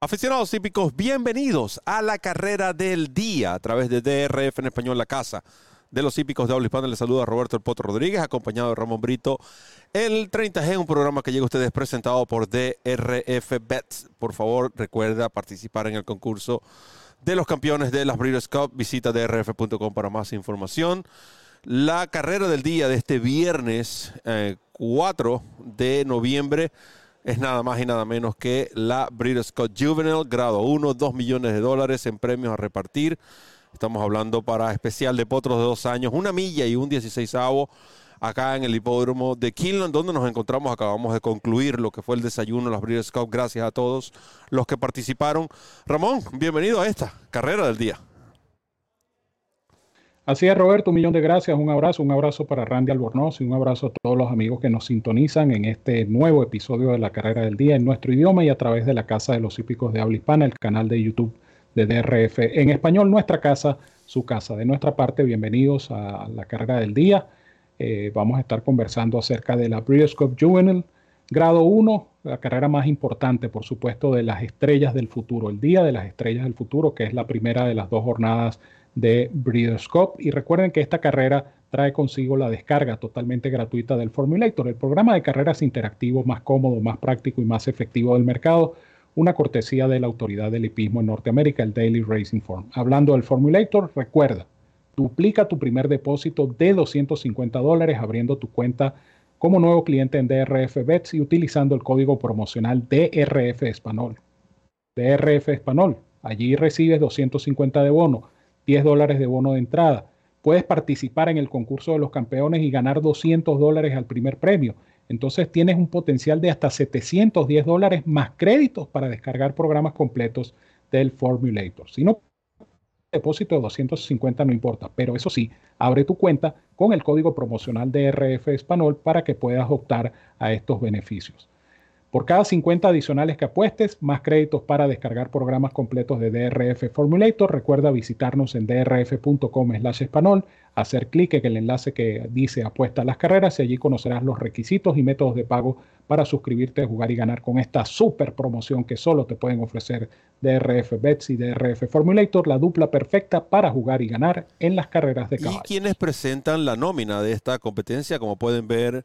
Aficionados típicos, bienvenidos a la carrera del día a través de DRF en español, la casa de los hípicos de habla hispana. Les saluda Roberto El Potro Rodríguez, acompañado de Ramón Brito. El 30G, un programa que llega a ustedes presentado por DRF Bets. Por favor, recuerda participar en el concurso de los campeones de las Breeders' Cup. Visita drf.com para más información. La carrera del día de este viernes 4 eh, de noviembre es nada más y nada menos que la Breeders' Cup Juvenile, grado 1, 2 millones de dólares en premios a repartir. Estamos hablando para especial de potros de dos años, una milla y un 16 acá en el hipódromo de Kinland, donde nos encontramos. Acabamos de concluir lo que fue el desayuno de las Breeders' Cup. Gracias a todos los que participaron. Ramón, bienvenido a esta carrera del día. Así es, Roberto, un millón de gracias, un abrazo, un abrazo para Randy Albornoz y un abrazo a todos los amigos que nos sintonizan en este nuevo episodio de la carrera del día en nuestro idioma y a través de la Casa de los Hípicos de Habla Hispana, el canal de YouTube de DRF en español, nuestra casa, su casa. De nuestra parte, bienvenidos a la carrera del día. Eh, vamos a estar conversando acerca de la Breeders' Cup Juvenile, grado 1, la carrera más importante, por supuesto, de las estrellas del futuro, el Día de las Estrellas del Futuro, que es la primera de las dos jornadas de Breeders' Cup. Y recuerden que esta carrera trae consigo la descarga totalmente gratuita del Formulator, el programa de carreras interactivo más cómodo, más práctico y más efectivo del mercado, una cortesía de la autoridad del hipismo en Norteamérica, el Daily Racing Form. Hablando del Formulator, recuerda, duplica tu primer depósito de 250 dólares abriendo tu cuenta como nuevo cliente en DRF Bets y utilizando el código promocional DRF Español. DRF Español. Allí recibes 250 de bono 10 dólares de bono de entrada. Puedes participar en el concurso de los campeones y ganar 200 dólares al primer premio. Entonces tienes un potencial de hasta 710 dólares más créditos para descargar programas completos del Formulator. Si no, depósito de 250 no importa, pero eso sí, abre tu cuenta con el código promocional de RF Español para que puedas optar a estos beneficios. Por cada 50 adicionales que apuestes, más créditos para descargar programas completos de DRF Formulator. Recuerda visitarnos en drf.com slash español, hacer clic en el enlace que dice apuesta a las carreras y allí conocerás los requisitos y métodos de pago para suscribirte, jugar y ganar con esta super promoción que solo te pueden ofrecer DRF Bets y DRF Formulator, la dupla perfecta para jugar y ganar en las carreras de caballo. ¿Y quienes presentan la nómina de esta competencia? Como pueden ver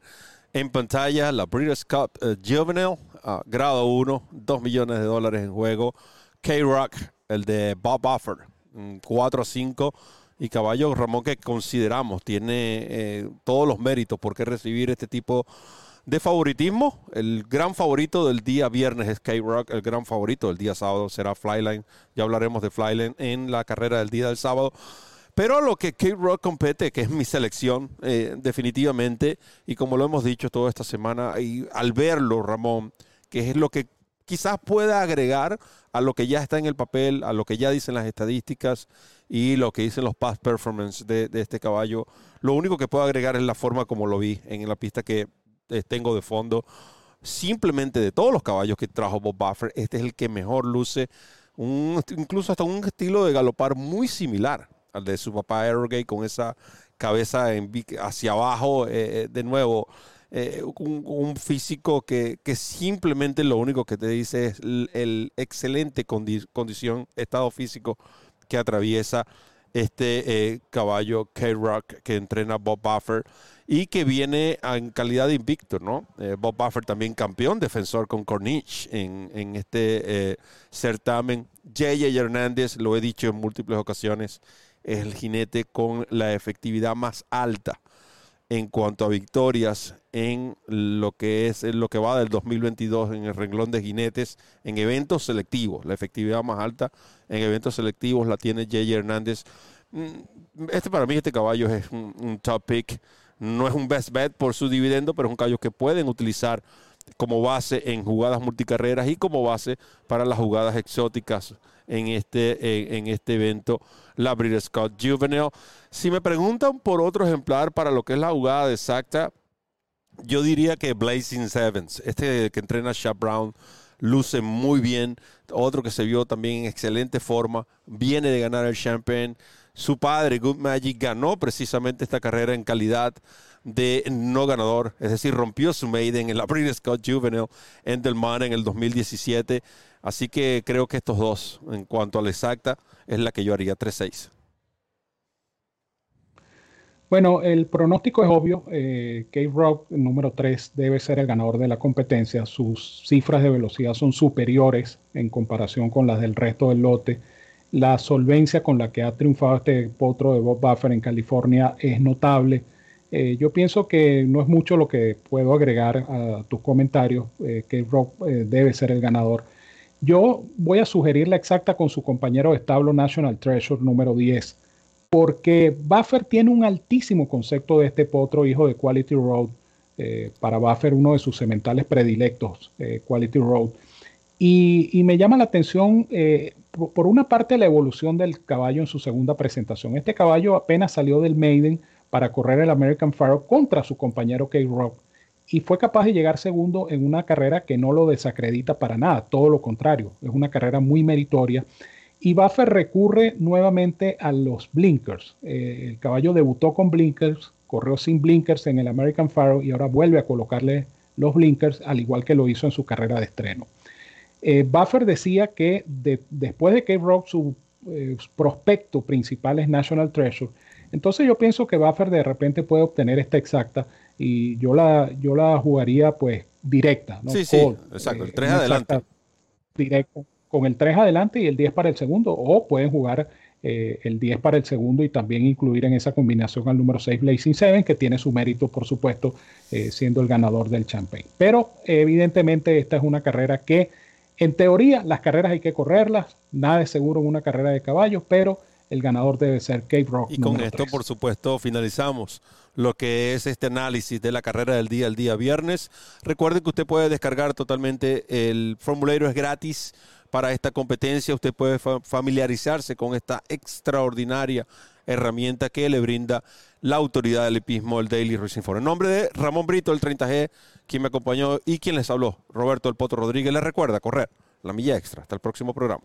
en pantalla, la Breeders' Cup uh, Juvenile, uh, grado 1, 2 millones de dólares en juego. K-Rock, el de Bob Buffer, 4 a 5. Y caballo Ramón que consideramos tiene eh, todos los méritos por qué recibir este tipo de favoritismo. El gran favorito del día viernes es K-Rock, el gran favorito del día sábado será Flyline. Ya hablaremos de Flyline en la carrera del día del sábado. Pero lo que K-Rock compete, que es mi selección, eh, definitivamente, y como lo hemos dicho toda esta semana, y al verlo, Ramón, que es lo que quizás pueda agregar a lo que ya está en el papel, a lo que ya dicen las estadísticas y lo que dicen los past performance de, este caballo. Lo único que puedo agregar es la forma como lo vi en la pista que eh, tengo de fondo. Simplemente de todos los caballos que trajo Bob Buffer, este es el que mejor luce, un, incluso hasta un estilo de galopar muy similar de su papá Aerogate con esa cabeza hacia abajo, eh, eh, de nuevo, eh, un, físico que, simplemente lo único que te dice es el, excelente condición, estado físico que atraviesa este caballo K-Rock que entrena Bob Buffer y que viene en calidad de invicto, ¿no? Bob Buffer también campeón, defensor con Corniche en, en este certamen. J.J. Hernández, lo he dicho en múltiples ocasiones, es el jinete con la efectividad más alta en cuanto a victorias en lo que es lo que va del 2022 en el renglón de jinetes en eventos selectivos. La efectividad más alta en eventos selectivos la tiene Jay Hernández. Mm, este para mí, este caballo es un, un, top pick. No es un best bet por su dividendo, pero es un caballo que pueden utilizar como base en jugadas multicarreras y como base para las jugadas exóticas en este, en, este evento, la Breeders' Cup Juvenile. Si me preguntan por otro ejemplar para lo que es la jugada exacta, yo diría que Blazing Sevens, este que entrena Shaq Brown, luce muy bien. Otro que se vio también en excelente forma, viene de ganar el Champagne. Su padre, Good Magic, ganó precisamente esta carrera en calidad de no ganador, es decir, rompió su maiden en la British Scott Juvenile en Del Mar en el 2017. Así que creo que estos dos, en cuanto a la exacta, es la que yo haría 3-6. Bueno, el pronóstico es obvio. Eh, Rock, número 3, debe ser el ganador de la competencia. Sus cifras de velocidad son superiores en comparación con las del resto del lote. La solvencia con la que ha triunfado este potro de Bob Buffer en California es notable. Eh, yo pienso que no es mucho lo que puedo agregar a tus comentarios. Eh, Rock eh, debe ser el ganador. Yo voy a sugerir la exacta con su compañero de establo National Treasure número 10, porque Buffer tiene un altísimo concepto de este potro hijo de Quality Road. Eh, para Buffer, uno de sus sementales predilectos, Quality Road. Y, me llama la atención, por, por una parte, la evolución del caballo en su segunda presentación. Este caballo apenas salió del Maiden para correr el American Pharaoh contra su compañero K-Rock y fue capaz de llegar segundo en una carrera que no lo desacredita para nada, todo lo contrario, es una carrera muy meritoria. Y Buffer recurre nuevamente a los blinkers. Eh, el caballo debutó con blinkers, corrió sin blinkers en el American Pharaoh y ahora vuelve a colocarle los blinkers, al igual que lo hizo en su carrera de estreno. Eh, Buffer decía que después de K-Rock su eh, prospecto principal es National Treasure, entonces yo pienso que Buffer de repente puede obtener esta exacta y yo la, yo la jugaría pues directa. ¿no? Sí, sí, exacto, el 3 eh, adelante. Directo, con el 3 adelante y el 10 para el segundo, o pueden jugar eh, el 10 para el segundo y también incluir en esa combinación al número 6 Blazing 7, que tiene su mérito, por supuesto, eh, siendo el ganador del Champagne. Pero evidentemente esta es una carrera que, en teoría, las carreras hay que correrlas, nada es seguro en una carrera de caballos, pero el ganador debe ser Cape Rock. Y con esto, por supuesto, finalizamos lo que es este análisis de la carrera del día al día viernes. Recuerde que usted puede descargar totalmente el formulario, es gratis para esta competencia. Usted puede familiarizarse con esta extraordinaria herramienta que le brinda la autoridad del hipismo, el Daily Racing Forum. En nombre de Ramón Brito, el 30G, quien me acompañó y quien les habló, Roberto El Poto Rodríguez, les recuerda correr la milla extra. Hasta el próximo programa.